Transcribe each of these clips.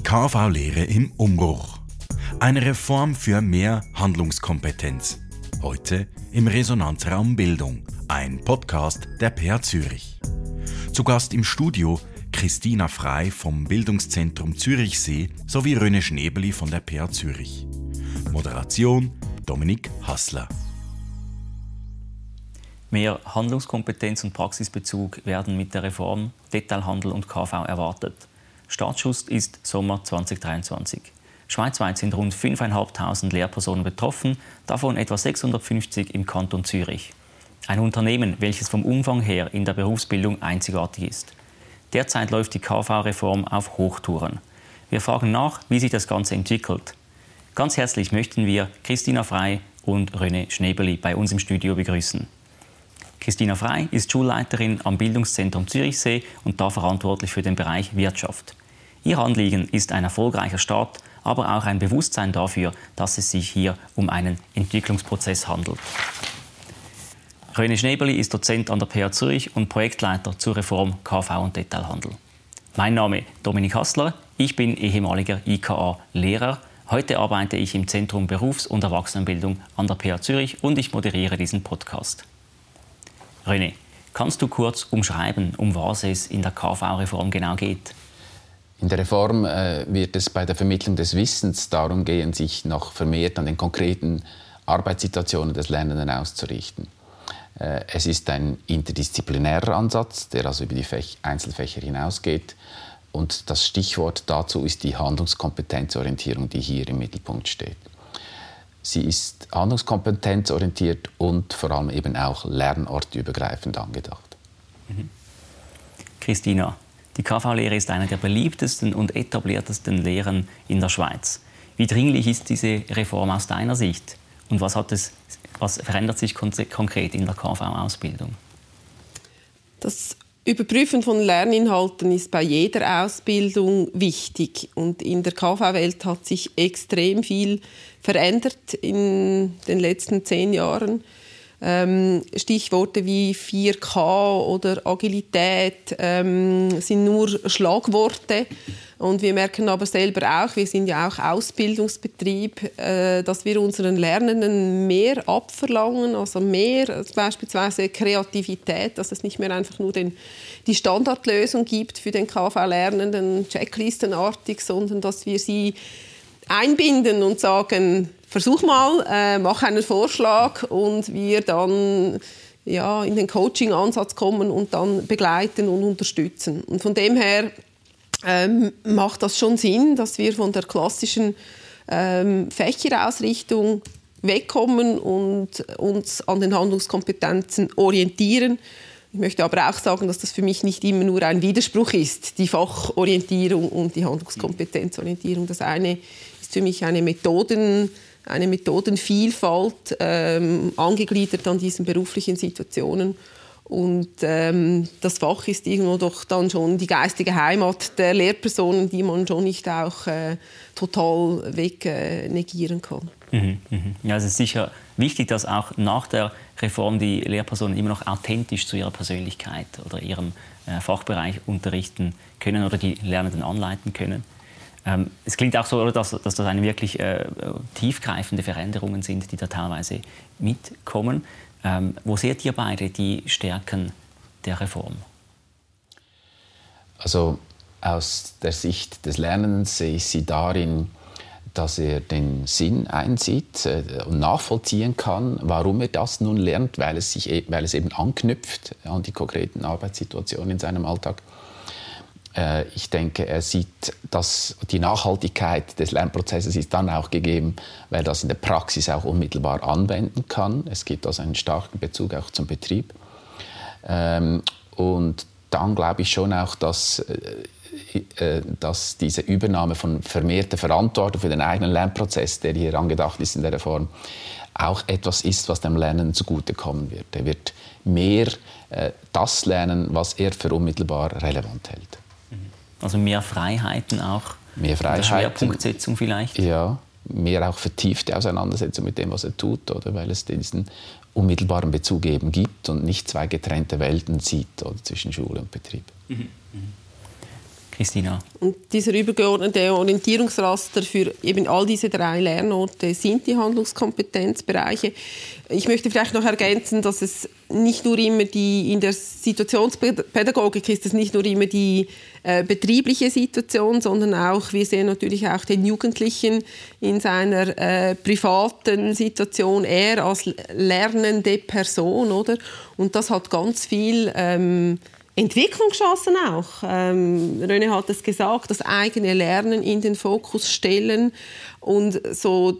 Die KV-Lehre im Umbruch. Eine Reform für mehr Handlungskompetenz. Heute im Resonanzraum Bildung, ein Podcast der PA Zürich. Zu Gast im Studio Christina Frei vom Bildungszentrum Zürichsee sowie Röne Schnebeli von der PA Zürich. Moderation Dominik Hassler. Mehr Handlungskompetenz und Praxisbezug werden mit der Reform Detailhandel und KV erwartet. Startschuss ist Sommer 2023. Schweizweit sind rund 5.500 Lehrpersonen betroffen, davon etwa 650 im Kanton Zürich. Ein Unternehmen, welches vom Umfang her in der Berufsbildung einzigartig ist. Derzeit läuft die KV-Reform auf Hochtouren. Wir fragen nach, wie sich das Ganze entwickelt. Ganz herzlich möchten wir Christina Frei und René Schnebeli bei uns im Studio begrüßen. Christina Frei ist Schulleiterin am Bildungszentrum Zürichsee und da verantwortlich für den Bereich Wirtschaft. Ihr Anliegen ist ein erfolgreicher Start, aber auch ein Bewusstsein dafür, dass es sich hier um einen Entwicklungsprozess handelt. René Schnebeli ist Dozent an der PH Zürich und Projektleiter zur Reform KV und Detailhandel. Mein Name Dominik Hassler, ich bin ehemaliger IKA-Lehrer. Heute arbeite ich im Zentrum Berufs- und Erwachsenenbildung an der PH Zürich und ich moderiere diesen Podcast. René, kannst du kurz umschreiben, um was es in der KV-Reform genau geht? In der Reform äh, wird es bei der Vermittlung des Wissens darum gehen, sich noch vermehrt an den konkreten Arbeitssituationen des Lernenden auszurichten. Äh, es ist ein interdisziplinärer Ansatz, der also über die Fäch Einzelfächer hinausgeht. Und das Stichwort dazu ist die Handlungskompetenzorientierung, die hier im Mittelpunkt steht. Sie ist handlungskompetenzorientiert und vor allem eben auch lernortübergreifend angedacht. Mhm. Christina, die KV-Lehre ist eine der beliebtesten und etabliertesten Lehren in der Schweiz. Wie dringlich ist diese Reform aus deiner Sicht? Und was, hat es, was verändert sich konkret in der KV-Ausbildung? Das Überprüfen von Lerninhalten ist bei jeder Ausbildung wichtig. Und in der KV-Welt hat sich extrem viel verändert in den letzten zehn Jahren. Ähm, Stichworte wie 4K oder Agilität ähm, sind nur Schlagworte. Und wir merken aber selber auch, wir sind ja auch Ausbildungsbetrieb, äh, dass wir unseren Lernenden mehr abverlangen, also mehr beispielsweise Kreativität, dass es nicht mehr einfach nur den, die Standardlösung gibt für den KV-Lernenden, checklistenartig, sondern dass wir sie einbinden und sagen, versuch mal, äh, mach einen Vorschlag und wir dann ja, in den Coaching-Ansatz kommen und dann begleiten und unterstützen. Und von dem her ähm, macht das schon Sinn, dass wir von der klassischen ähm, Fächerausrichtung wegkommen und uns an den Handlungskompetenzen orientieren. Ich möchte aber auch sagen, dass das für mich nicht immer nur ein Widerspruch ist, die Fachorientierung und die Handlungskompetenzorientierung. Das eine ist für mich eine Methoden eine Methodenvielfalt ähm, angegliedert an diesen beruflichen Situationen. Und ähm, das Fach ist irgendwo doch dann schon die geistige Heimat der Lehrpersonen, die man schon nicht auch äh, total weg äh, kann. Mhm, mhm. Ja, es ist sicher wichtig, dass auch nach der Reform die Lehrpersonen immer noch authentisch zu ihrer Persönlichkeit oder ihrem äh, Fachbereich unterrichten können oder die Lernenden anleiten können. Ähm, es klingt auch so, dass, dass das eine wirklich äh, tiefgreifende Veränderungen sind, die da teilweise mitkommen. Ähm, wo seht ihr beide die Stärken der Reform? Also aus der Sicht des Lernens sehe ich sie darin, dass er den Sinn einsieht äh, und nachvollziehen kann, warum er das nun lernt, weil es, sich, e, weil es eben anknüpft an die konkreten Arbeitssituationen in seinem Alltag. Äh, ich denke, er sieht, dass die Nachhaltigkeit des Lernprozesses ist dann auch gegeben, weil er das in der Praxis auch unmittelbar anwenden kann. Es gibt also einen starken Bezug auch zum Betrieb. Ähm, und dann glaube ich schon auch, dass, äh, äh, dass diese Übernahme von vermehrter Verantwortung für den eigenen Lernprozess, der hier angedacht ist in der Reform, auch etwas ist, was dem Lernen zugutekommen wird. Er wird mehr das lernen, was er für unmittelbar relevant hält. Also mehr Freiheiten auch. Mehr Freiheiten. Schwerpunktsetzung vielleicht. Ja, mehr auch vertiefte Auseinandersetzung mit dem, was er tut, oder weil es diesen unmittelbaren Bezug eben gibt und nicht zwei getrennte Welten sieht oder zwischen Schule und Betrieb. Mhm. Mhm. Christina. Und dieser übergeordnete Orientierungsraster für eben all diese drei Lernorte sind die Handlungskompetenzbereiche. Ich möchte vielleicht noch ergänzen, dass es nicht nur immer die, in der Situationspädagogik ist es nicht nur immer die äh, betriebliche Situation, sondern auch, wir sehen natürlich auch den Jugendlichen in seiner äh, privaten Situation, er als lernende Person, oder? Und das hat ganz viel ähm, Entwicklungschancen auch. Ähm, René hat es gesagt, das eigene Lernen in den Fokus stellen und so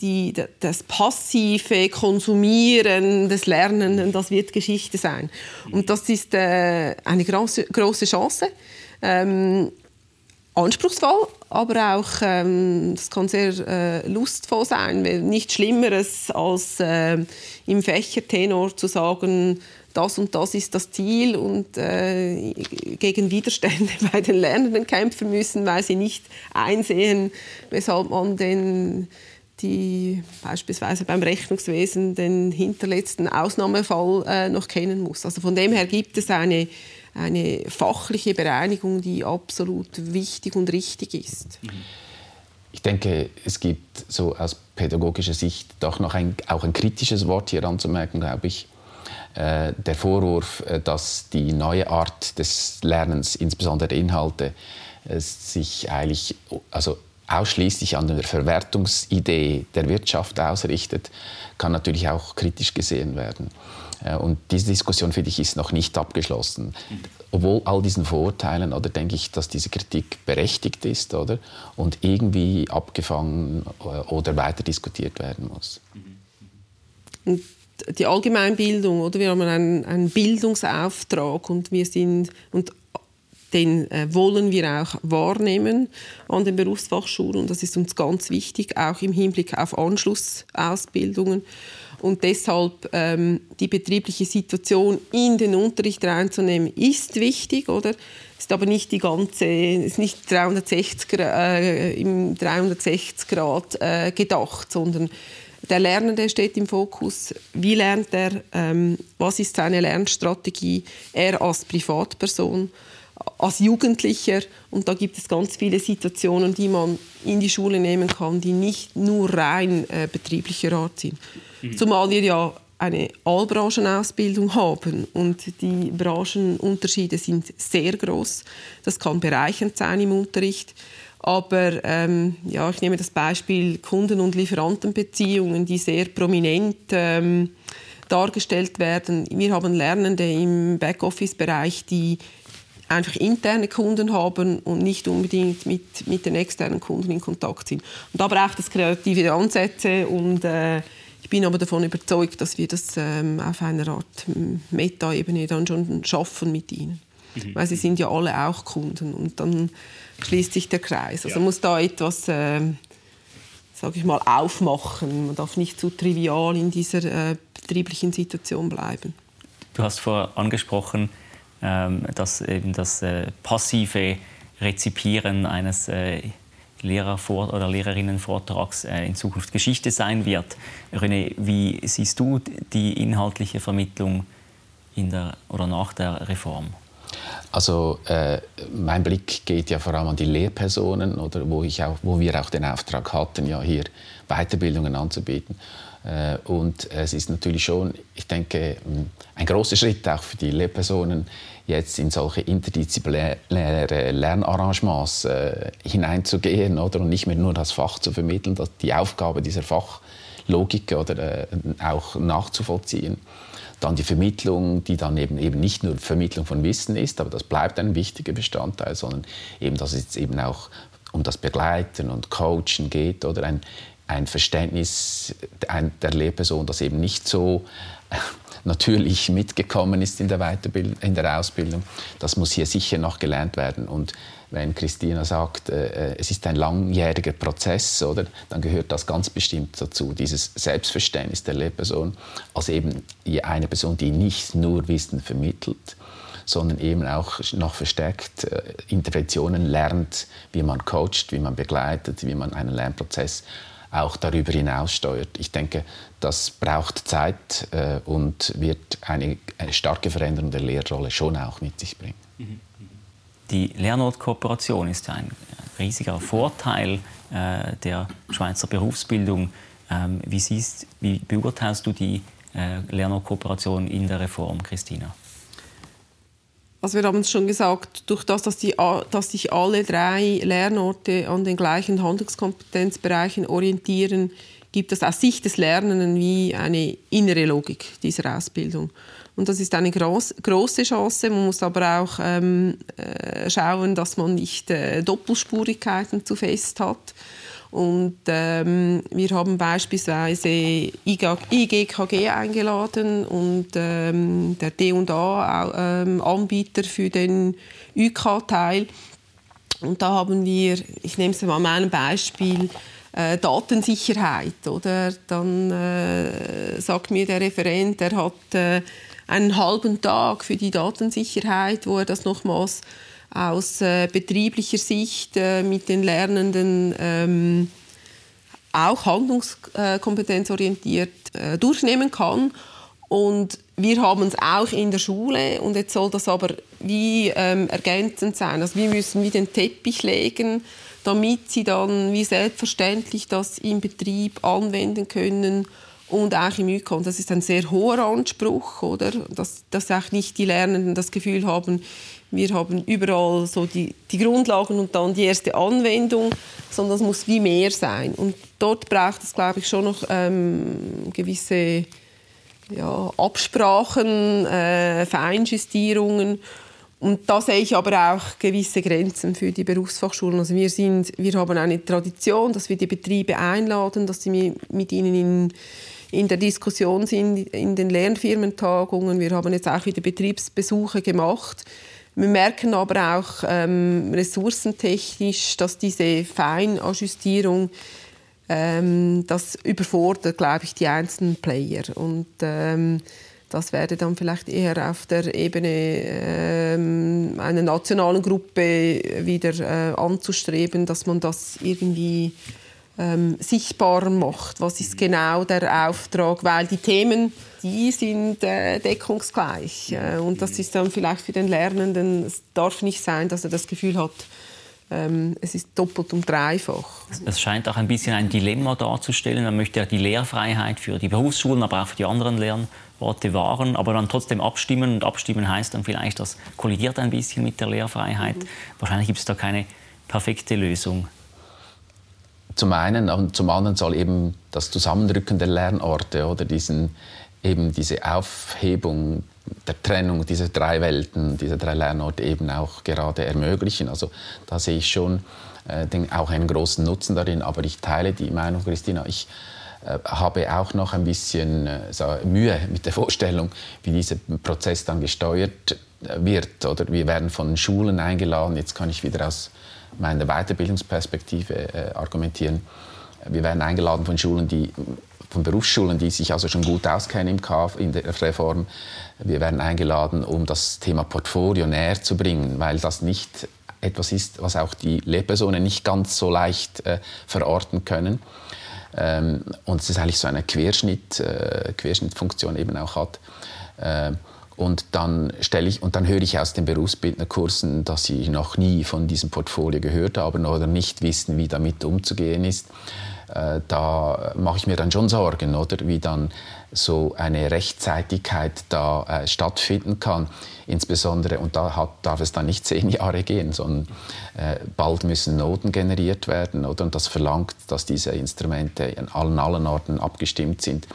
die, das passive Konsumieren des Lernenden, das wird Geschichte sein. Und das ist äh, eine große, große Chance. Ähm, anspruchsvoll, aber auch ähm, das kann sehr äh, lustvoll sein. Nichts Schlimmeres als äh, im Fächertenor zu sagen, das und das ist das Ziel und äh, gegen Widerstände bei den Lernenden kämpfen müssen, weil sie nicht einsehen, weshalb man den die beispielsweise beim Rechnungswesen den hinterletzten Ausnahmefall äh, noch kennen muss. Also von dem her gibt es eine, eine fachliche Bereinigung, die absolut wichtig und richtig ist. Ich denke, es gibt so aus pädagogischer Sicht doch noch ein, auch ein kritisches Wort hier anzumerken, glaube ich. Äh, der Vorwurf, äh, dass die neue Art des Lernens, insbesondere der Inhalte, äh, sich eigentlich also ausschließlich an der Verwertungsidee der Wirtschaft ausrichtet, kann natürlich auch kritisch gesehen werden. Und diese Diskussion, finde ich, ist noch nicht abgeschlossen. Obwohl all diesen Vorurteilen, oder denke ich, dass diese Kritik berechtigt ist, oder? Und irgendwie abgefangen oder weiter diskutiert werden muss. Die Allgemeinbildung, oder? Wir haben einen, einen Bildungsauftrag und wir sind und den äh, wollen wir auch wahrnehmen an den Berufsfachschulen und das ist uns ganz wichtig, auch im Hinblick auf Anschlussausbildungen und deshalb ähm, die betriebliche Situation in den Unterricht reinzunehmen ist wichtig, oder? Ist aber nicht die ganze, ist nicht 360 äh, im 360 Grad äh, gedacht, sondern der Lernende steht im Fokus. Wie lernt er? Ähm, was ist seine Lernstrategie? Er als Privatperson, als Jugendlicher. Und da gibt es ganz viele Situationen, die man in die Schule nehmen kann, die nicht nur rein äh, betrieblicher Art sind. Mhm. Zumal wir ja eine Allbranchenausbildung haben und die Branchenunterschiede sind sehr groß. Das kann bereichernd sein im Unterricht. Aber ähm, ja, ich nehme das Beispiel Kunden- und Lieferantenbeziehungen, die sehr prominent ähm, dargestellt werden. Wir haben Lernende im Backoffice-Bereich, die einfach interne Kunden haben und nicht unbedingt mit, mit den externen Kunden in Kontakt sind. Und da braucht es kreative Ansätze und äh, ich bin aber davon überzeugt, dass wir das ähm, auf einer Art Meta-Ebene dann schon schaffen mit ihnen. Mhm. Weil sie sind ja alle auch Kunden und dann schließt sich der Kreis. Also ja. muss da etwas, äh, sage ich mal, aufmachen. Man darf nicht zu trivial in dieser äh, betrieblichen Situation bleiben. Du hast vorher angesprochen, ähm, dass eben das äh, passive Rezipieren eines äh, Lehrervor oder Lehrerinnenvortrags äh, in Zukunft Geschichte sein wird. René, wie siehst du die inhaltliche Vermittlung in der, oder nach der Reform? Also äh, mein Blick geht ja vor allem an die Lehrpersonen, oder, wo, ich auch, wo wir auch den Auftrag hatten, ja hier Weiterbildungen anzubieten. Äh, und es ist natürlich schon, ich denke, ein großer Schritt auch für die Lehrpersonen, jetzt in solche interdisziplinäre Lernarrangements äh, hineinzugehen oder, und nicht mehr nur das Fach zu vermitteln, die Aufgabe dieser Fachlogik oder, äh, auch nachzuvollziehen. Dann die Vermittlung, die dann eben, eben nicht nur Vermittlung von Wissen ist, aber das bleibt ein wichtiger Bestandteil, sondern eben, dass es eben auch um das Begleiten und Coachen geht oder ein, ein Verständnis der Lehrperson, das eben nicht so äh, natürlich mitgekommen ist in der, Weiterbild in der Ausbildung. Das muss hier sicher noch gelernt werden. Und wenn Christina sagt, äh, äh, es ist ein langjähriger Prozess, oder, dann gehört das ganz bestimmt dazu, dieses Selbstverständnis der Lehrperson als eben eine Person, die nicht nur Wissen vermittelt, sondern eben auch noch verstärkt äh, Interventionen lernt, wie man coacht, wie man begleitet, wie man einen Lernprozess auch darüber hinaus steuert. Ich denke, das braucht Zeit äh, und wird eine, eine starke Veränderung der Lehrrolle schon auch mit sich bringen. Mhm. Die Lernortkooperation ist ein riesiger Vorteil äh, der Schweizer Berufsbildung. Ähm, wie, siehst, wie beurteilst du die äh, Lernortkooperation in der Reform, Christina? Also wir haben es schon gesagt, durch das, dass, die, dass sich alle drei Lernorte an den gleichen Handlungskompetenzbereichen orientieren, gibt es aus Sicht des Lernenden wie eine innere Logik dieser Ausbildung. Und das ist eine groß, große Chance. Man muss aber auch ähm, äh, schauen, dass man nicht äh, Doppelspurigkeiten zu fest hat. Und ähm, wir haben beispielsweise IGKG eingeladen und ähm, der D&A ähm, für den UK-Teil. Und da haben wir, ich nehme es mal an einem Beispiel, äh, Datensicherheit. Oder? Dann äh, sagt mir der Referent, er hat äh, einen halben Tag für die Datensicherheit, wo er das nochmals aus äh, betrieblicher Sicht äh, mit den Lernenden ähm, auch handlungskompetenzorientiert äh, durchnehmen kann. Und wir haben es auch in der Schule und jetzt soll das aber wie ähm, ergänzend sein. Also wir müssen wie den Teppich legen, damit sie dann wie selbstverständlich das im Betrieb anwenden können und auch im ÜKON. Das ist ein sehr hoher Anspruch, oder? Dass, dass auch nicht die Lernenden das Gefühl haben, wir haben überall so die, die Grundlagen und dann die erste Anwendung, sondern das muss wie mehr sein. Und dort braucht es, glaube ich, schon noch ähm, gewisse ja, Absprachen, äh, Feinjustierungen. Und da sehe ich aber auch gewisse Grenzen für die Berufsfachschulen. Also wir, sind, wir haben eine Tradition, dass wir die Betriebe einladen, dass sie mit ihnen in in der Diskussion sind in den Lernfirmentagungen. Wir haben jetzt auch wieder Betriebsbesuche gemacht. Wir merken aber auch ähm, ressourcentechnisch, dass diese Feinajustierung ähm, das überfordert, glaube ich, die einzelnen Player. Und ähm, das wäre dann vielleicht eher auf der Ebene ähm, einer nationalen Gruppe wieder äh, anzustreben, dass man das irgendwie ähm, sichtbarer macht. Was ist genau der Auftrag? Weil die Themen, die sind äh, deckungsgleich. Äh, und das ist dann vielleicht für den Lernenden, es darf nicht sein, dass er das Gefühl hat, ähm, es ist doppelt und dreifach. Es scheint auch ein bisschen ein Dilemma darzustellen. Man möchte ja die Lehrfreiheit für die Berufsschulen, aber auch für die anderen Lernorte wahren, aber dann trotzdem abstimmen. Und abstimmen heißt dann vielleicht, das kollidiert ein bisschen mit der Lehrfreiheit. Mhm. Wahrscheinlich gibt es da keine perfekte Lösung. Zum einen und zum anderen soll eben das Zusammenrücken der Lernorte oder diesen, eben diese Aufhebung der Trennung dieser drei Welten, dieser drei Lernorte eben auch gerade ermöglichen. Also da sehe ich schon äh, den, auch einen großen Nutzen darin. Aber ich teile die Meinung, Christina, ich äh, habe auch noch ein bisschen äh, so Mühe mit der Vorstellung, wie dieser Prozess dann gesteuert äh, wird. Oder wir werden von Schulen eingeladen. Jetzt kann ich wieder aus meiner Weiterbildungsperspektive äh, argumentieren. Wir werden eingeladen von Schulen, die von Berufsschulen, die sich also schon gut auskennen im KF, in der Reform. Wir werden eingeladen, um das Thema Portfolio näher zu bringen, weil das nicht etwas ist, was auch die Lehrpersonen nicht ganz so leicht äh, verorten können. Ähm, und es ist eigentlich so eine Querschnitt, äh, Querschnittfunktion eben auch hat. Äh, und dann stelle ich und dann höre ich aus den Berufsbildnerkursen, dass sie noch nie von diesem Portfolio gehört haben oder nicht wissen, wie damit umzugehen ist. Äh, da mache ich mir dann schon Sorgen, oder wie dann so eine Rechtzeitigkeit da äh, stattfinden kann. Insbesondere, und da hat, darf es dann nicht zehn Jahre gehen, sondern äh, bald müssen Noten generiert werden. Oder? Und das verlangt, dass diese Instrumente an allen, allen Orten abgestimmt sind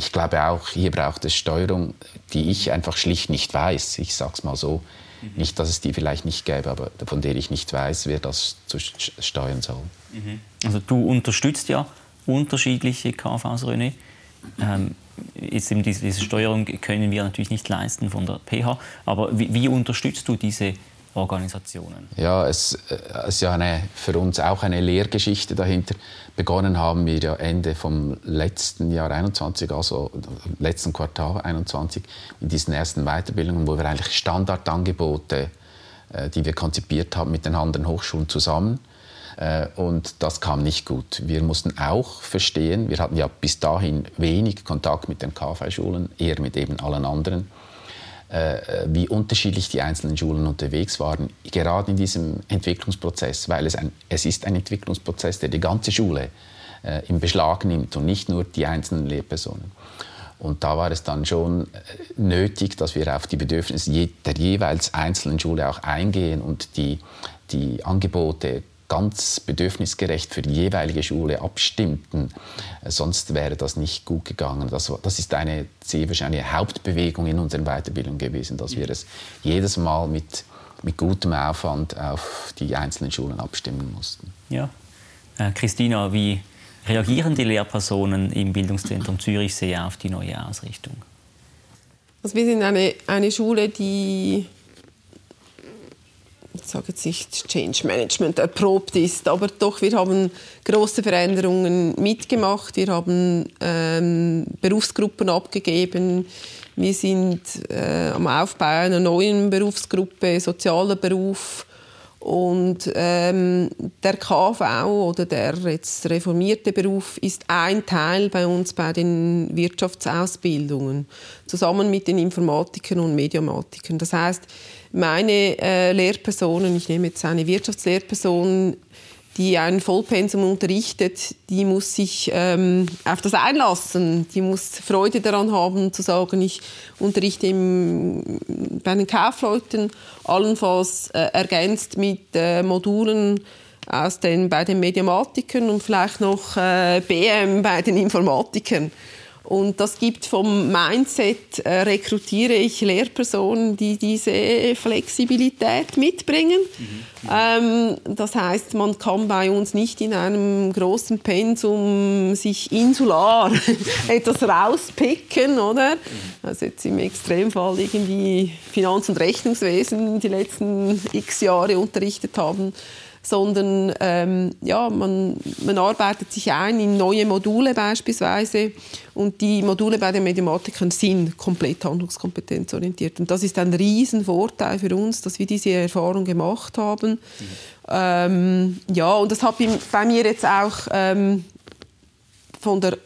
ich glaube auch, hier braucht es Steuerung, die ich einfach schlicht nicht weiß. Ich sage es mal so. Mhm. Nicht, dass es die vielleicht nicht gäbe, aber von der ich nicht weiß, wer das zu steuern soll. Mhm. Also du unterstützt ja unterschiedliche KVs, René. Ähm, jetzt eben diese, diese, Steuerung können wir natürlich nicht leisten von der PH, aber wie, wie unterstützt du diese Organisationen? Ja, es, äh, es ist ja eine, für uns auch eine Lehrgeschichte dahinter. Begonnen haben wir ja Ende vom letzten Jahr 21, also letzten Quartal 21, in diesen ersten Weiterbildungen, wo wir eigentlich Standardangebote, äh, die wir konzipiert haben, mit den anderen Hochschulen zusammen. Äh, und das kam nicht gut. Wir mussten auch verstehen, wir hatten ja bis dahin wenig Kontakt mit den KV-Schulen, eher mit eben allen anderen äh, wie unterschiedlich die einzelnen Schulen unterwegs waren, gerade in diesem Entwicklungsprozess, weil es, ein, es ist ein Entwicklungsprozess, der die ganze Schule äh, im Beschlag nimmt und nicht nur die einzelnen Lehrpersonen. Und da war es dann schon nötig, dass wir auf die Bedürfnisse der jeweils einzelnen Schule auch eingehen und die, die Angebote ganz bedürfnisgerecht für die jeweilige Schule abstimmten. Sonst wäre das nicht gut gegangen. Das, das ist eine sehr wahrscheinlich Hauptbewegung in unserer Weiterbildung gewesen, dass wir es jedes Mal mit, mit gutem Aufwand auf die einzelnen Schulen abstimmen mussten. Ja. Äh, Christina, wie reagieren die Lehrpersonen im Bildungszentrum Zürichsee auf die neue Ausrichtung? Also wir sind eine, eine Schule, die ich sage jetzt Change Management erprobt ist, aber doch, wir haben große Veränderungen mitgemacht. Wir haben ähm, Berufsgruppen abgegeben. Wir sind äh, am Aufbau einer neuen Berufsgruppe, sozialer Beruf. Und ähm, der KV oder der jetzt reformierte Beruf ist ein Teil bei uns bei den Wirtschaftsausbildungen, zusammen mit den Informatikern und Mediamatikern. Das heißt, meine äh, Lehrpersonen, ich nehme jetzt eine Wirtschaftslehrperson, die ein Vollpensum unterrichtet, die muss sich ähm, auf das einlassen. Die muss Freude daran haben, zu sagen, ich unterrichte im, bei den Kaufleuten, allenfalls äh, ergänzt mit äh, Modulen aus den, bei den Mediamatikern und vielleicht noch äh, BM bei den Informatikern. Und das gibt vom Mindset, äh, rekrutiere ich Lehrpersonen, die diese Flexibilität mitbringen. Mhm. Ähm, das heißt, man kann bei uns nicht in einem großen Pensum sich insular etwas rauspicken, oder? Mhm. Also jetzt im Extremfall irgendwie Finanz- und Rechnungswesen die letzten x Jahre unterrichtet haben sondern ähm, ja, man, man arbeitet sich ein in neue Module beispielsweise und die Module bei den Mathematikern sind komplett handlungskompetenzorientiert und das ist ein Riesenvorteil für uns, dass wir diese Erfahrung gemacht haben. Mhm. Ähm, ja, und das hat bei mir jetzt auch ähm, von der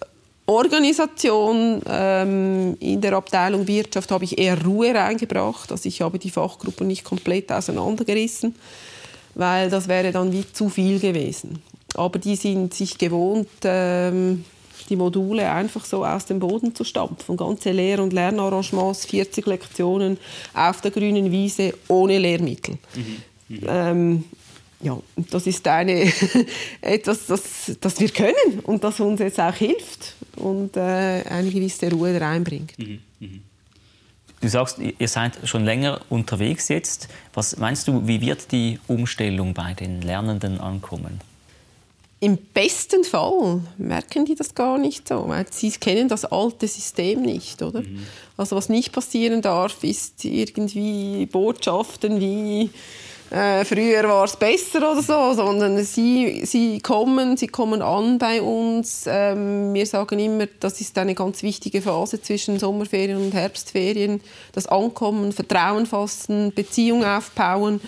Organisation ähm, in der Abteilung Wirtschaft habe ich eher Ruhe reingebracht. Also ich habe die Fachgruppen nicht komplett auseinandergerissen weil das wäre dann wie zu viel gewesen. Aber die sind sich gewohnt, ähm, die Module einfach so aus dem Boden zu stampfen. Ganze Lehr- und Lernarrangements, 40 Lektionen auf der grünen Wiese ohne Lehrmittel. Mhm. Mhm. Ähm, ja, das ist eine, etwas, das, das wir können und das uns jetzt auch hilft und äh, eine gewisse Ruhe reinbringt. Mhm. Du sagst, ihr seid schon länger unterwegs jetzt. Was meinst du, wie wird die Umstellung bei den Lernenden ankommen? Im besten Fall merken die das gar nicht so, sie kennen das alte System nicht, oder? Mhm. Also was nicht passieren darf, ist irgendwie Botschaften wie äh, früher war es besser oder so, sondern sie, sie kommen, sie kommen an bei uns. Ähm, wir sagen immer, das ist eine ganz wichtige Phase zwischen Sommerferien und Herbstferien. Das Ankommen, Vertrauen fassen, Beziehung aufbauen,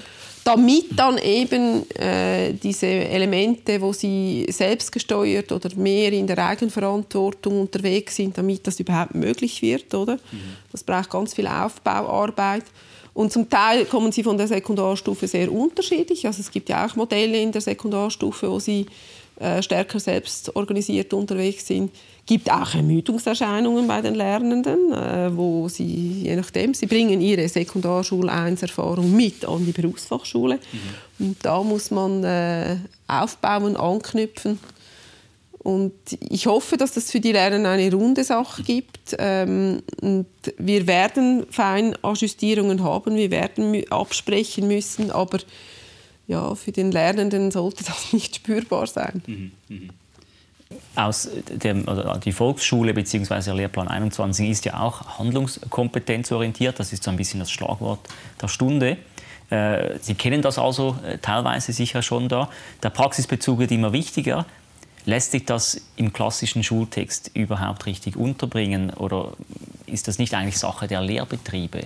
damit dann eben äh, diese Elemente, wo sie selbstgesteuert oder mehr in der Eigenverantwortung unterwegs sind, damit das überhaupt möglich wird, oder? Mhm. Das braucht ganz viel Aufbauarbeit. Und zum Teil kommen sie von der Sekundarstufe sehr unterschiedlich. Also es gibt ja auch Modelle in der Sekundarstufe, wo sie äh, stärker selbst organisiert unterwegs sind. Es gibt auch Ermüdungserscheinungen bei den Lernenden, äh, wo sie, je nachdem, sie bringen ihre Sekundarschul 1 Erfahrung mit an die Berufsfachschule. Mhm. Und da muss man äh, aufbauen, anknüpfen und ich hoffe, dass das für die Lerner eine runde Sache gibt. Ähm, und wir werden Feinajustierungen haben, wir werden absprechen müssen, aber ja, für den Lernenden sollte das nicht spürbar sein. Mhm, mh. Aus dem, die Volksschule bzw. Lehrplan 21 ist ja auch handlungskompetenzorientiert. Das ist so ein bisschen das Schlagwort der Stunde. Äh, Sie kennen das also äh, teilweise sicher schon da. Der Praxisbezug wird immer wichtiger. Lässt sich das im klassischen Schultext überhaupt richtig unterbringen oder ist das nicht eigentlich Sache der Lehrbetriebe?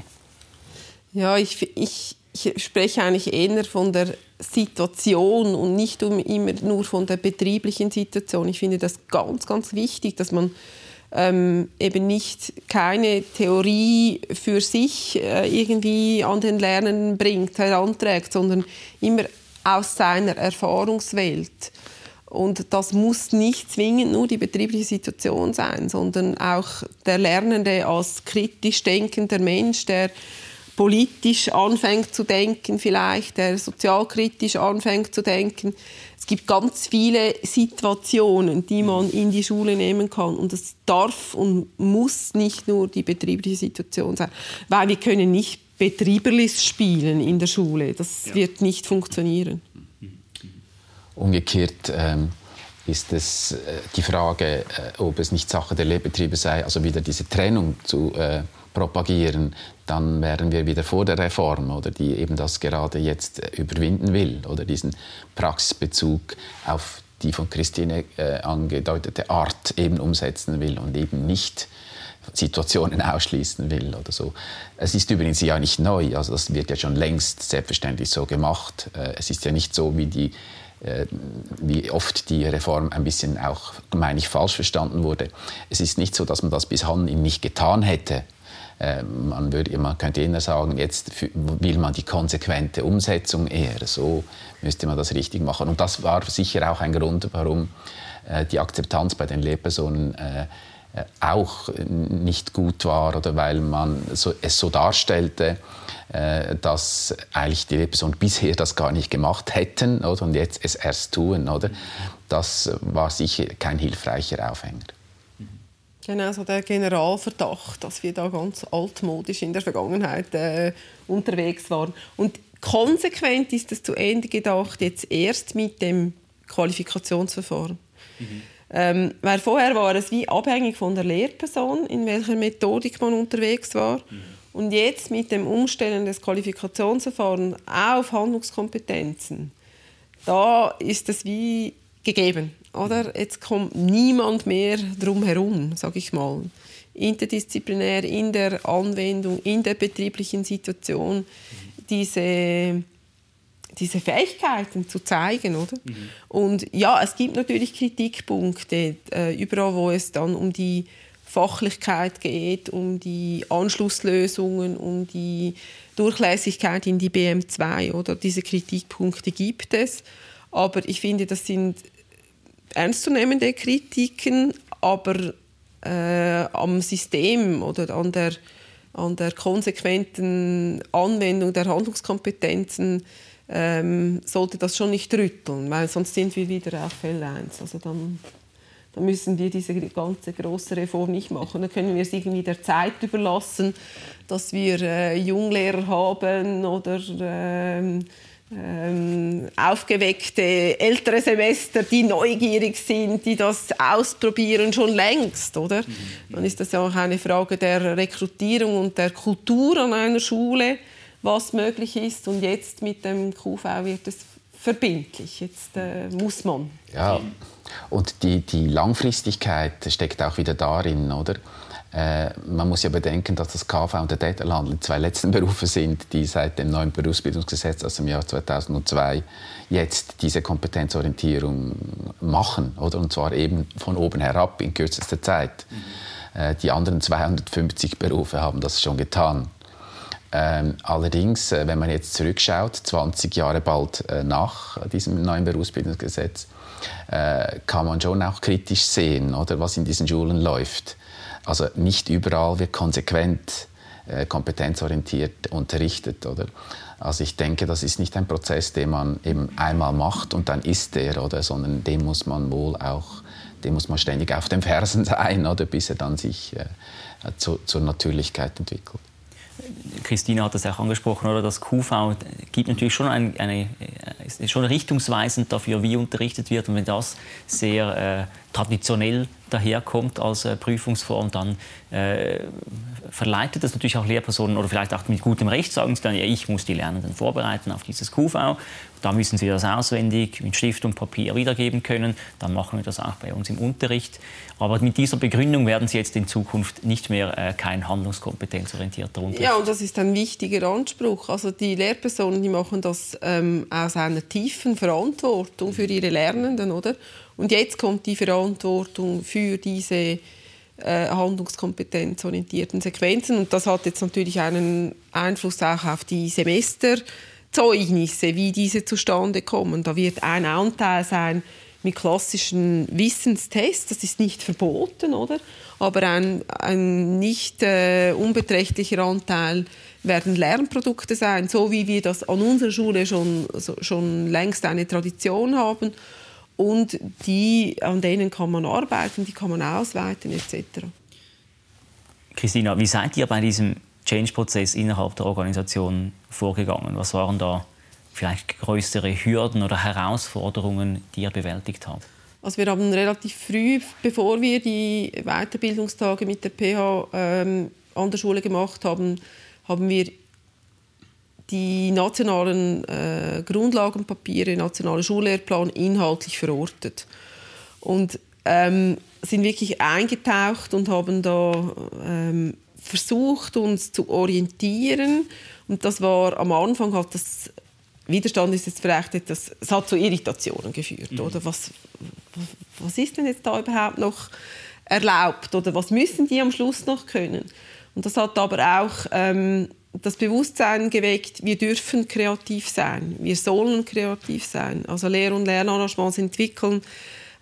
Ja, ich, ich, ich spreche eigentlich eher von der Situation und nicht um immer nur von der betrieblichen Situation. Ich finde das ganz, ganz wichtig, dass man ähm, eben nicht keine Theorie für sich äh, irgendwie an den Lernenden bringt, heranträgt, sondern immer aus seiner Erfahrungswelt. Und das muss nicht zwingend nur die betriebliche Situation sein, sondern auch der Lernende als kritisch denkender Mensch, der politisch anfängt zu denken vielleicht, der sozialkritisch anfängt zu denken. Es gibt ganz viele Situationen, die man in die Schule nehmen kann. Und es darf und muss nicht nur die betriebliche Situation sein. Weil wir können nicht Betrieberlis spielen in der Schule. Das ja. wird nicht funktionieren. Umgekehrt ähm, ist es äh, die Frage, äh, ob es nicht Sache der Lehrbetriebe sei, also wieder diese Trennung zu äh, propagieren, dann wären wir wieder vor der Reform, oder die eben das gerade jetzt äh, überwinden will, oder diesen Praxisbezug auf die von Christine äh, angedeutete Art eben umsetzen will und eben nicht Situationen ausschließen will oder so. Es ist übrigens ja nicht neu, also das wird ja schon längst selbstverständlich so gemacht. Äh, es ist ja nicht so, wie die wie oft die Reform ein bisschen auch, meine ich, falsch verstanden wurde. Es ist nicht so, dass man das bis bisher nicht getan hätte. Äh, man, würde, man könnte eher sagen, jetzt will man die konsequente Umsetzung eher. So müsste man das richtig machen. Und das war sicher auch ein Grund, warum äh, die Akzeptanz bei den Lehrpersonen auch nicht gut war oder weil man es so darstellte, äh, dass eigentlich die Lehrpersonen bisher das gar nicht gemacht hätten oder, und jetzt es erst tun. Oder? Das war sicher kein hilfreicher Aufhänger. Genau, so der Generalverdacht, dass wir da ganz altmodisch in der Vergangenheit äh, unterwegs waren. Und konsequent ist es zu Ende gedacht, jetzt erst mit dem Qualifikationsverfahren. Mhm. Ähm, weil vorher war es wie abhängig von der Lehrperson, in welcher Methodik man unterwegs war. Mhm. Und jetzt mit dem Umstellen des Qualifikationsverfahrens auf Handlungskompetenzen, da ist es wie gegeben. Oder? Jetzt kommt niemand mehr drum herum, sage ich mal. Interdisziplinär in der Anwendung, in der betrieblichen Situation diese, diese Fähigkeiten zu zeigen. Oder? Mhm. Und ja, es gibt natürlich Kritikpunkte, äh, überall wo es dann um die Fachlichkeit geht, um die Anschlusslösungen, um die Durchlässigkeit in die BM2 oder diese Kritikpunkte gibt es. Aber ich finde, das sind ernstzunehmende Kritiken, aber äh, am System oder an der, an der konsequenten Anwendung der Handlungskompetenzen ähm, sollte das schon nicht rütteln, weil sonst sind wir wieder auf Fell 1. Also dann dann müssen wir diese ganze große Reform nicht machen. Dann können wir es irgendwie der Zeit überlassen, dass wir äh, Junglehrer haben oder ähm, ähm, aufgeweckte ältere Semester, die neugierig sind, die das ausprobieren schon längst, oder? Mhm. Dann ist das ja auch eine Frage der Rekrutierung und der Kultur an einer Schule, was möglich ist. Und jetzt mit dem QV wird es verbindlich. Jetzt äh, muss man. Ja, und die, die Langfristigkeit steckt auch wieder darin, oder? Äh, man muss ja bedenken, dass das KV und der Detailhandel die zwei letzten Berufe sind, die seit dem neuen Berufsbildungsgesetz aus dem Jahr 2002 jetzt diese Kompetenzorientierung machen, oder? Und zwar eben von oben herab in kürzester Zeit. Mhm. Äh, die anderen 250 Berufe haben das schon getan. Ähm, allerdings, äh, wenn man jetzt zurückschaut, 20 Jahre bald äh, nach diesem neuen Berufsbildungsgesetz, äh, kann man schon auch kritisch sehen, oder, was in diesen Schulen läuft. Also nicht überall wird konsequent äh, kompetenzorientiert unterrichtet. Oder? Also ich denke, das ist nicht ein Prozess, den man eben einmal macht und dann ist der, oder, sondern dem muss man wohl auch, dem muss man ständig auf den Fersen sein, oder, bis er dann sich äh, zu, zur Natürlichkeit entwickelt. Christina hat das auch angesprochen, oder? Das QV gibt natürlich schon ein, eine, ist schon richtungsweisend dafür, wie unterrichtet wird. Und wenn das sehr äh, traditionell daherkommt als äh, Prüfungsform, dann äh, verleitet das natürlich auch Lehrpersonen oder vielleicht auch mit gutem Recht sagen sie dann, ja, ich muss die Lernenden vorbereiten auf dieses QV. Da müssen sie das auswendig mit Stift und Papier wiedergeben können. Dann machen wir das auch bei uns im Unterricht. Aber mit dieser Begründung werden sie jetzt in Zukunft nicht mehr äh, kein handlungskompetenzorientierter Unterricht. Ja, und das ist ein wichtiger Anspruch. Also die Lehrpersonen, die machen das ähm, aus einer tiefen Verantwortung für ihre Lernenden, oder? Und jetzt kommt die Verantwortung für diese äh, handlungskompetenzorientierten Sequenzen. Und das hat jetzt natürlich einen Einfluss auch auf die Semesterzeugnisse, wie diese zustande kommen. Da wird ein Anteil sein mit klassischen Wissenstests, das ist nicht verboten, oder? Aber ein, ein nicht äh, unbeträchtlicher Anteil werden Lernprodukte sein, so wie wir das an unserer Schule schon, so, schon längst eine Tradition haben. Und die, an denen kann man arbeiten, die kann man ausweiten etc. Christina, wie seid ihr bei diesem Change-Prozess innerhalb der Organisation vorgegangen? Was waren da vielleicht größere Hürden oder Herausforderungen, die ihr bewältigt habt? Also wir haben relativ früh, bevor wir die Weiterbildungstage mit der PH ähm, an der Schule gemacht haben, haben wir die nationalen äh, Grundlagenpapiere, nationale Schullehrplan inhaltlich verortet. Und ähm, sind wirklich eingetaucht und haben da ähm, versucht, uns zu orientieren. Und das war am Anfang hat das Widerstand ist jetzt vielleicht etwas, es hat zu Irritationen geführt, mhm. oder? Was, was ist denn jetzt da überhaupt noch erlaubt oder was müssen die am Schluss noch können? Und das hat aber auch ähm, das Bewusstsein geweckt, wir dürfen kreativ sein, wir sollen kreativ sein. Also Lehr- und Lernarrangements entwickeln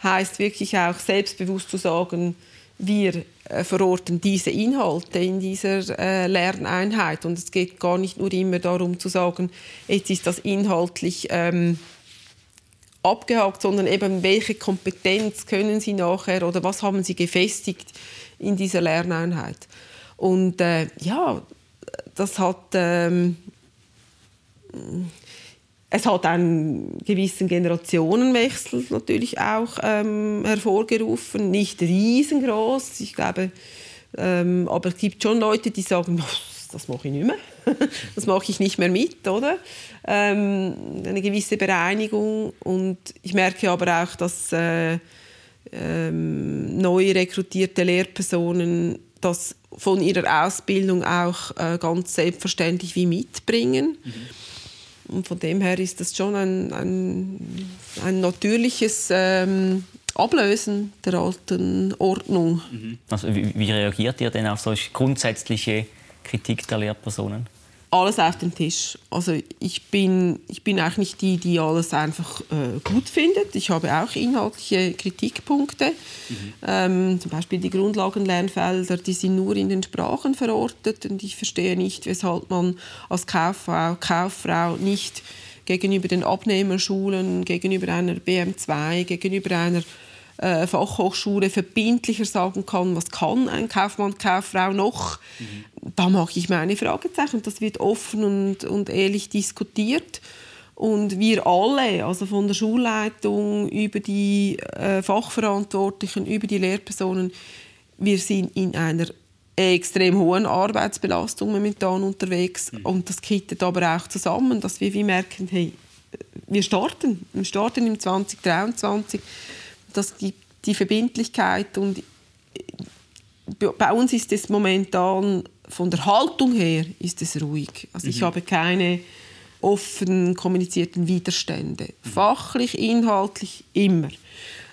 heißt wirklich auch selbstbewusst zu sagen, wir verorten diese Inhalte in dieser äh, Lerneinheit. Und es geht gar nicht nur immer darum zu sagen, jetzt ist das inhaltlich ähm, abgehakt, sondern eben, welche Kompetenz können Sie nachher oder was haben Sie gefestigt in dieser Lerneinheit. Und äh, ja, das hat ähm, es hat einen gewissen Generationenwechsel natürlich auch ähm, hervorgerufen, nicht riesengroß, ich glaube, ähm, aber es gibt schon Leute, die sagen, das mache ich nicht mehr, das mache ich nicht mehr mit, oder? Ähm, eine gewisse Bereinigung und ich merke aber auch, dass äh, ähm, neu rekrutierte Lehrpersonen das von ihrer Ausbildung auch äh, ganz selbstverständlich wie mitbringen. Mhm und von dem her ist das schon ein, ein, ein natürliches ähm, Ablösen der alten Ordnung. Mhm. Also wie, wie reagiert ihr denn auf solche grundsätzliche Kritik der Lehrpersonen? Alles auf den Tisch. Also ich bin, ich bin auch nicht die, die alles einfach äh, gut findet. Ich habe auch inhaltliche Kritikpunkte. Mhm. Ähm, zum Beispiel die Grundlagenlernfelder, die sind nur in den Sprachen verortet und ich verstehe nicht, weshalb man als Kauffrau, Kauffrau nicht gegenüber den Abnehmerschulen, gegenüber einer BM2, gegenüber einer äh, Fachhochschule verbindlicher sagen kann, was kann ein Kaufmann, Kauffrau noch. Mhm. Da mache ich meine Fragezeichen. Das wird offen und, und ehrlich diskutiert. Und wir alle, also von der Schulleitung über die äh, Fachverantwortlichen, über die Lehrpersonen, wir sind in einer extrem hohen Arbeitsbelastung momentan unterwegs. Mhm. Und das kittet aber auch zusammen, dass wir wie merken, hey, wir starten. Wir starten im 2023 das gibt die Verbindlichkeit und äh, bei uns ist es momentan von der Haltung her ist es ruhig. Also ich mhm. habe keine offen kommunizierten Widerstände. Mhm. Fachlich, inhaltlich immer.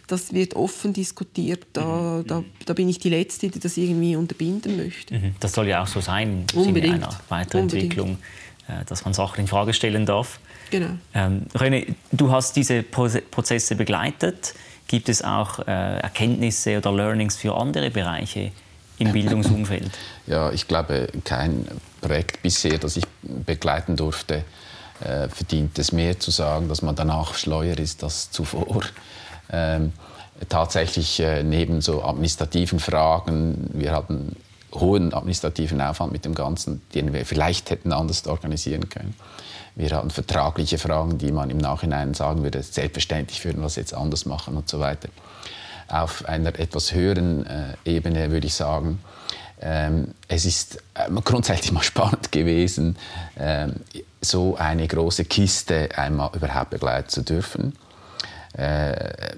Das wird offen diskutiert. Da, mhm. da, da, bin ich die Letzte, die das irgendwie unterbinden möchte. Mhm. Das soll ja auch so sein Unbedingt. in einer Weiterentwicklung, Unbedingt. Äh, dass man Sachen in Frage stellen darf. Genau. Ähm, René, du hast diese Prozesse begleitet. Gibt es auch äh, Erkenntnisse oder Learnings für andere Bereiche im Bildungsumfeld? Ja, ich glaube, kein Projekt bisher, das ich begleiten durfte, äh, verdient es mehr zu sagen, dass man danach schleuer ist als zuvor. Ähm, tatsächlich äh, neben so administrativen Fragen, wir hatten hohen administrativen Aufwand mit dem Ganzen, den wir vielleicht hätten anders organisieren können. Wir hatten vertragliche Fragen, die man im Nachhinein sagen würde, selbstverständlich würden wir das jetzt anders machen und so weiter. Auf einer etwas höheren äh, Ebene würde ich sagen, ähm, es ist äh, grundsätzlich mal spannend gewesen, äh, so eine große Kiste einmal überhaupt begleiten zu dürfen. Äh,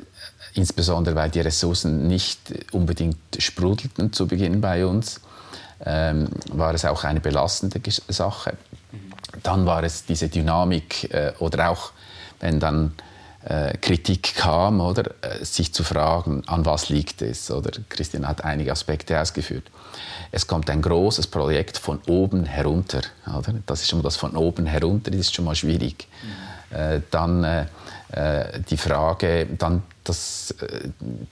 insbesondere weil die Ressourcen nicht unbedingt sprudelten zu Beginn bei uns, ähm, war es auch eine belastende Sache. Dann war es diese Dynamik oder auch wenn dann äh, Kritik kam, oder äh, sich zu fragen, an was liegt es, oder Christian hat einige Aspekte ausgeführt. Es kommt ein großes Projekt von oben herunter, oder? Das ist schon das von oben herunter, das ist schon mal schwierig. Mhm. Äh, dann äh, die Frage, dann das,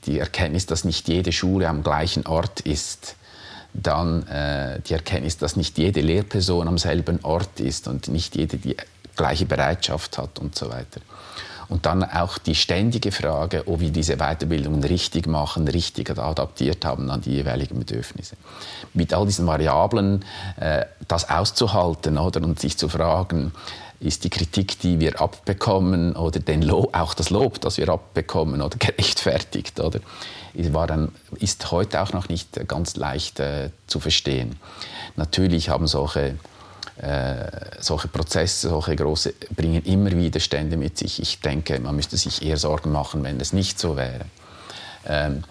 die Erkenntnis, dass nicht jede Schule am gleichen Ort ist dann äh, die Erkenntnis, dass nicht jede Lehrperson am selben Ort ist und nicht jede die gleiche Bereitschaft hat und so weiter. Und dann auch die ständige Frage, ob wir diese Weiterbildungen richtig machen, richtig adaptiert haben an die jeweiligen Bedürfnisse. Mit all diesen Variablen äh, das auszuhalten oder, und sich zu fragen, ist die Kritik, die wir abbekommen, oder den Lob, auch das Lob, das wir abbekommen, oder gerechtfertigt, oder war dann, ist heute auch noch nicht ganz leicht äh, zu verstehen. Natürlich haben solche äh, solche Prozesse, solche große, bringen immer Widerstände mit sich. Ich denke, man müsste sich eher Sorgen machen, wenn es nicht so wäre. Ähm,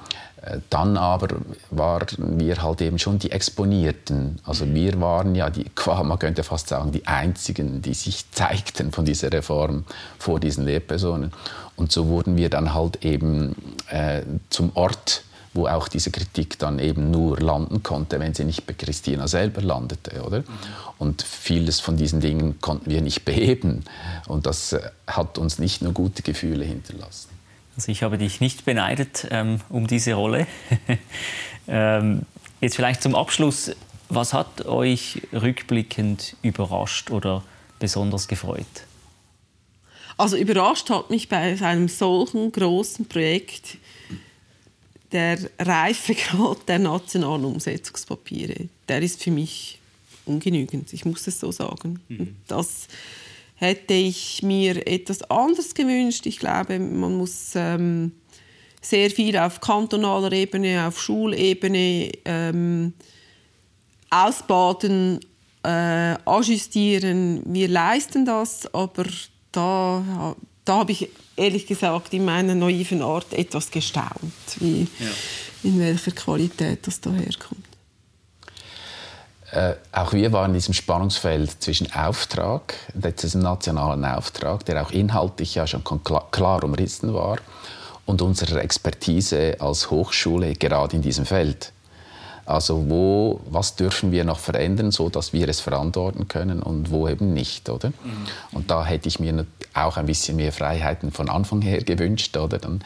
äh, dann aber waren wir halt eben schon die Exponierten. Also wir waren ja, die, man könnte fast sagen, die Einzigen, die sich zeigten von dieser Reform vor diesen Lehrpersonen. Und so wurden wir dann halt eben äh, zum Ort, wo auch diese Kritik dann eben nur landen konnte, wenn sie nicht bei Christina selber landete, oder? Mhm. Und vieles von diesen Dingen konnten wir nicht beheben. Und das äh, hat uns nicht nur gute Gefühle hinterlassen. Also ich habe dich nicht beneidet ähm, um diese Rolle. ähm, jetzt vielleicht zum Abschluss, was hat euch rückblickend überrascht oder besonders gefreut? Also überrascht hat mich bei einem solchen großen Projekt der Reifegrad der nationalen Umsetzungspapiere. Der ist für mich ungenügend, ich muss es so sagen. Mhm. Das hätte ich mir etwas anderes gewünscht. Ich glaube, man muss ähm, sehr viel auf kantonaler Ebene, auf Schulebene ähm, ausbaden, äh, ajustieren. Wir leisten das, aber da, da habe ich ehrlich gesagt in meiner naiven Art etwas gestaunt, wie, ja. in welcher Qualität das daherkommt. Äh, auch wir waren in diesem Spannungsfeld zwischen Auftrag, diesem nationalen Auftrag, der auch inhaltlich ja schon klar umrissen war, und unserer Expertise als Hochschule gerade in diesem Feld. Also wo, was dürfen wir noch verändern, so dass wir es verantworten können und wo eben nicht, oder? Mhm. Und da hätte ich mir auch ein bisschen mehr Freiheiten von Anfang her gewünscht, oder? Dann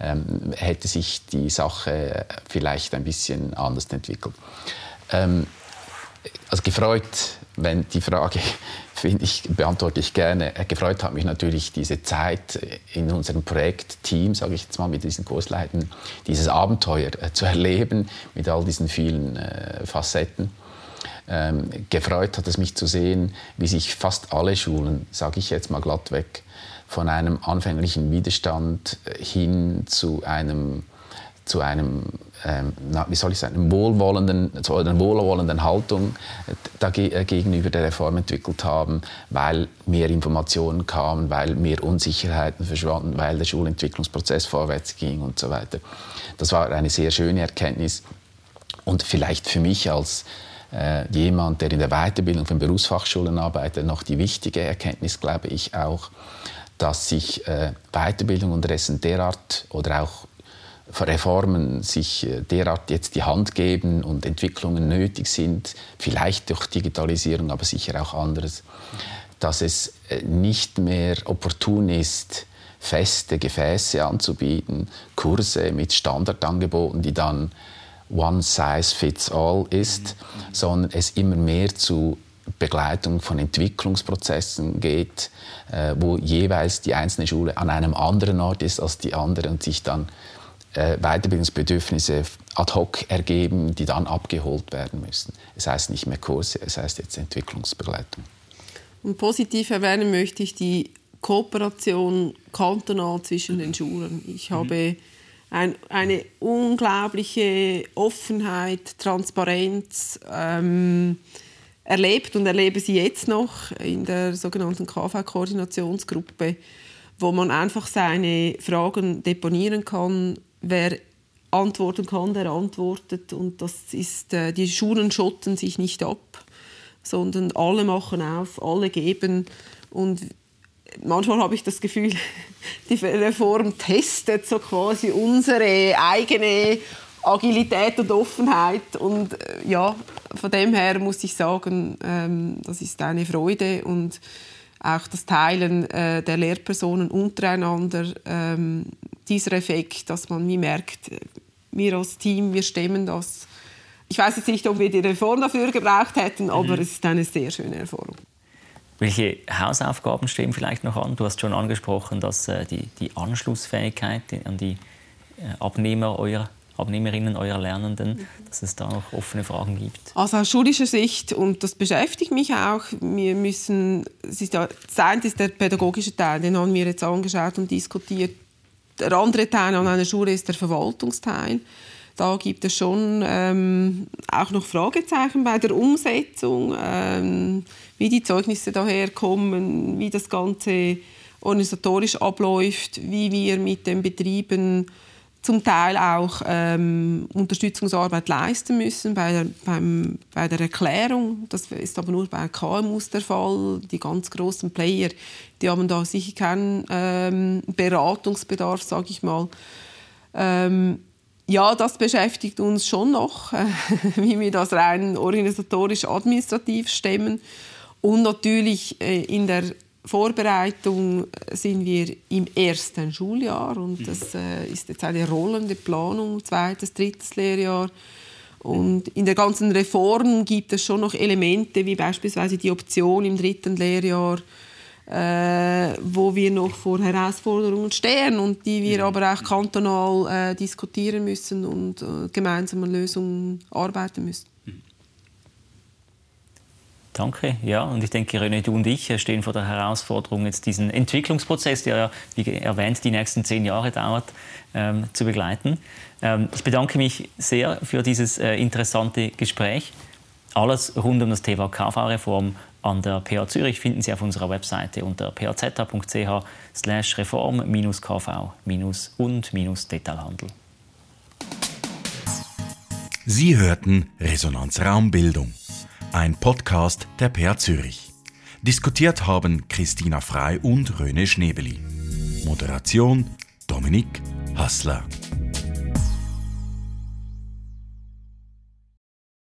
ähm, hätte sich die Sache vielleicht ein bisschen anders entwickelt. Ähm, also gefreut, wenn die Frage, finde ich, beantworte ich gerne. Äh, gefreut hat mich natürlich diese Zeit in unserem Projektteam, sage ich jetzt mal, mit diesen Kursleitern, dieses Abenteuer äh, zu erleben mit all diesen vielen äh, Facetten. Ähm, gefreut hat es mich zu sehen, wie sich fast alle Schulen, sage ich jetzt mal glattweg, von einem anfänglichen Widerstand hin zu einem zu einem, ähm, wie soll ich sagen, wohlwollenden, zu einer wohlwollenden Haltung äh, gegenüber der Reform entwickelt haben, weil mehr Informationen kamen, weil mehr Unsicherheiten verschwanden, weil der Schulentwicklungsprozess vorwärts ging und so weiter. Das war eine sehr schöne Erkenntnis und vielleicht für mich als äh, jemand, der in der Weiterbildung von Berufsfachschulen arbeitet, noch die wichtige Erkenntnis, glaube ich auch, dass sich äh, Weiterbildung unterdessen derart oder auch Reformen sich äh, derart jetzt die Hand geben und Entwicklungen nötig sind, vielleicht durch Digitalisierung, aber sicher auch anderes, dass es äh, nicht mehr opportun ist, feste Gefäße anzubieten, Kurse mit Standardangeboten, die dann one size fits all ist, mhm. sondern es immer mehr zu Begleitung von Entwicklungsprozessen geht, äh, wo jeweils die einzelne Schule an einem anderen Ort ist als die andere und sich dann äh, Weiterbildungsbedürfnisse ad hoc ergeben, die dann abgeholt werden müssen. Es heißt nicht mehr Kurse, es heißt jetzt Entwicklungsbegleitung. Und positiv erwähnen möchte ich die Kooperation kantonal zwischen den Schulen. Ich mhm. habe ein, eine unglaubliche Offenheit, Transparenz ähm, erlebt und erlebe sie jetzt noch in der sogenannten KV-Koordinationsgruppe, wo man einfach seine Fragen deponieren kann, wer antworten kann, der antwortet. Und das ist, äh, die Schulen schotten sich nicht ab, sondern alle machen auf, alle geben. Und manchmal habe ich das Gefühl, die Reform testet so quasi unsere eigene Agilität und Offenheit. Und äh, ja, von dem her muss ich sagen, ähm, das ist eine Freude und auch das Teilen äh, der Lehrpersonen untereinander, ähm, dieser Effekt, dass man wie merkt, wir als Team, wir stemmen das. Ich weiß jetzt nicht, ob wir die Reform dafür gebraucht hätten, aber mhm. es ist eine sehr schöne Reform. Welche Hausaufgaben stehen vielleicht noch an? Du hast schon angesprochen, dass äh, die, die Anschlussfähigkeit an die äh, Abnehmer eurer Abnehmerinnen eurer Lernenden, dass es da noch offene Fragen gibt? Also aus schulischer Sicht, und das beschäftigt mich auch, wir müssen, es ist ja, das ist der pädagogische Teil, den haben wir jetzt angeschaut und diskutiert. Der andere Teil an einer Schule ist der Verwaltungsteil. Da gibt es schon ähm, auch noch Fragezeichen bei der Umsetzung, ähm, wie die Zeugnisse daherkommen, wie das Ganze organisatorisch abläuft, wie wir mit den Betrieben zum Teil auch ähm, Unterstützungsarbeit leisten müssen bei der, beim, bei der Erklärung. Das ist aber nur bei KMUs der Fall. Die ganz großen Player, die haben da sicher keinen ähm, Beratungsbedarf, sage ich mal. Ähm, ja, das beschäftigt uns schon noch, äh, wie wir das rein organisatorisch administrativ stemmen. Und natürlich äh, in der Vorbereitung sind wir im ersten Schuljahr und das äh, ist jetzt eine rollende Planung, zweites, drittes Lehrjahr. Und in der ganzen Reform gibt es schon noch Elemente, wie beispielsweise die Option im dritten Lehrjahr, äh, wo wir noch vor Herausforderungen stehen und die wir aber auch kantonal äh, diskutieren müssen und äh, gemeinsam an Lösungen arbeiten müssen. Danke. Ja, und ich denke, René, du und ich stehen vor der Herausforderung, jetzt diesen Entwicklungsprozess, der ja, wie erwähnt, die nächsten zehn Jahre dauert, ähm, zu begleiten. Ähm, ich bedanke mich sehr für dieses äh, interessante Gespräch. Alles rund um das Thema KV-Reform an der PH Zürich finden Sie auf unserer Webseite unter phz.ch slash reform-kv-und-detailhandel. Sie hörten Resonanz Raumbildung ein Podcast der PA Zürich. Diskutiert haben Christina Frei und Röne Schnebeli. Moderation Dominik Hassler.